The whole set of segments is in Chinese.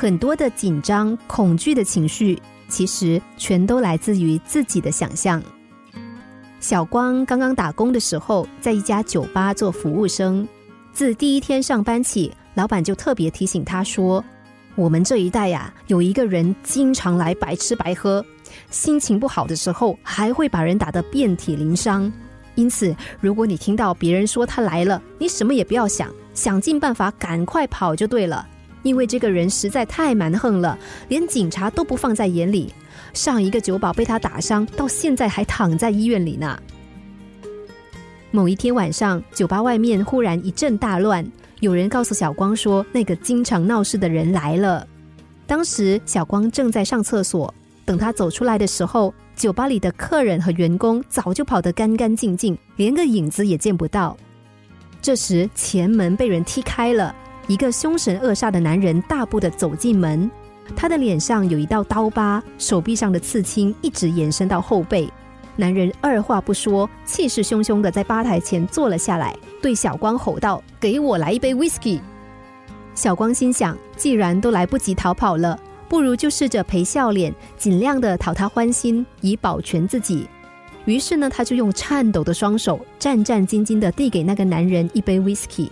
很多的紧张、恐惧的情绪，其实全都来自于自己的想象。小光刚刚打工的时候，在一家酒吧做服务生。自第一天上班起，老板就特别提醒他说：“我们这一代呀，有一个人经常来白吃白喝，心情不好的时候还会把人打得遍体鳞伤。因此，如果你听到别人说他来了，你什么也不要想，想尽办法赶快跑就对了。因为这个人实在太蛮横了，连警察都不放在眼里。”上一个酒保被他打伤，到现在还躺在医院里呢。某一天晚上，酒吧外面忽然一阵大乱，有人告诉小光说，那个经常闹事的人来了。当时小光正在上厕所，等他走出来的时候，酒吧里的客人和员工早就跑得干干净净，连个影子也见不到。这时前门被人踢开了，一个凶神恶煞的男人大步的走进门。他的脸上有一道刀疤，手臂上的刺青一直延伸到后背。男人二话不说，气势汹汹的在吧台前坐了下来，对小光吼道：“给我来一杯 whisky。”小光心想，既然都来不及逃跑了，不如就试着陪笑脸，尽量的讨他欢心，以保全自己。于是呢，他就用颤抖的双手，战战兢兢的递给那个男人一杯 whisky。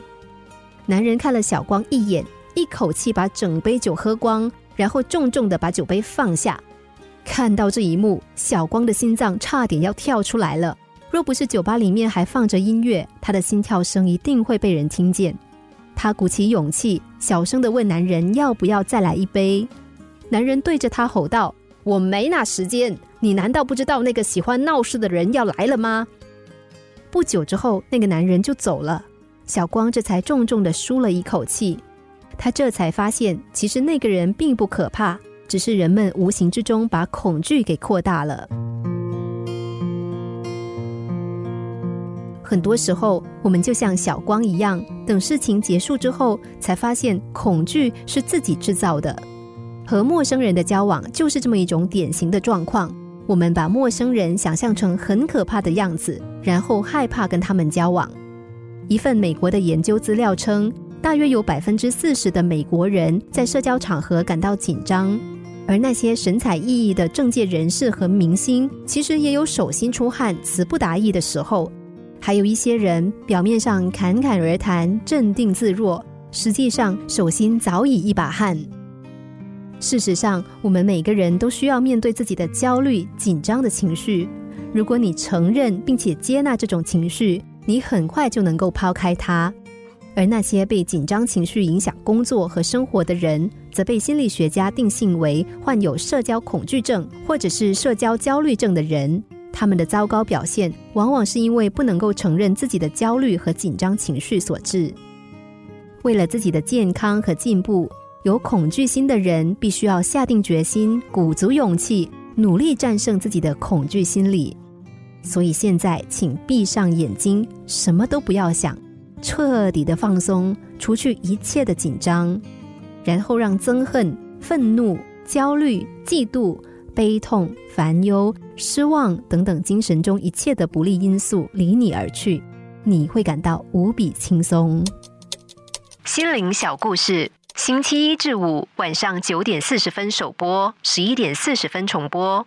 男人看了小光一眼，一口气把整杯酒喝光。然后重重的把酒杯放下，看到这一幕，小光的心脏差点要跳出来了。若不是酒吧里面还放着音乐，他的心跳声一定会被人听见。他鼓起勇气，小声的问男人要不要再来一杯。男人对着他吼道：“我没那时间，你难道不知道那个喜欢闹事的人要来了吗？”不久之后，那个男人就走了，小光这才重重的舒了一口气。他这才发现，其实那个人并不可怕，只是人们无形之中把恐惧给扩大了。很多时候，我们就像小光一样，等事情结束之后，才发现恐惧是自己制造的。和陌生人的交往就是这么一种典型的状况。我们把陌生人想象成很可怕的样子，然后害怕跟他们交往。一份美国的研究资料称。大约有百分之四十的美国人在社交场合感到紧张，而那些神采奕奕的政界人士和明星，其实也有手心出汗、词不达意的时候。还有一些人表面上侃侃而谈、镇定自若，实际上手心早已一把汗。事实上，我们每个人都需要面对自己的焦虑、紧张的情绪。如果你承认并且接纳这种情绪，你很快就能够抛开它。而那些被紧张情绪影响工作和生活的人，则被心理学家定性为患有社交恐惧症或者是社交焦虑症的人。他们的糟糕表现，往往是因为不能够承认自己的焦虑和紧张情绪所致。为了自己的健康和进步，有恐惧心的人必须要下定决心，鼓足勇气，努力战胜自己的恐惧心理。所以现在，请闭上眼睛，什么都不要想。彻底的放松，除去一切的紧张，然后让憎恨、愤怒、焦虑、嫉妒、悲痛、烦忧、失望等等精神中一切的不利因素离你而去，你会感到无比轻松。心灵小故事，星期一至五晚上九点四十分首播，十一点四十分重播。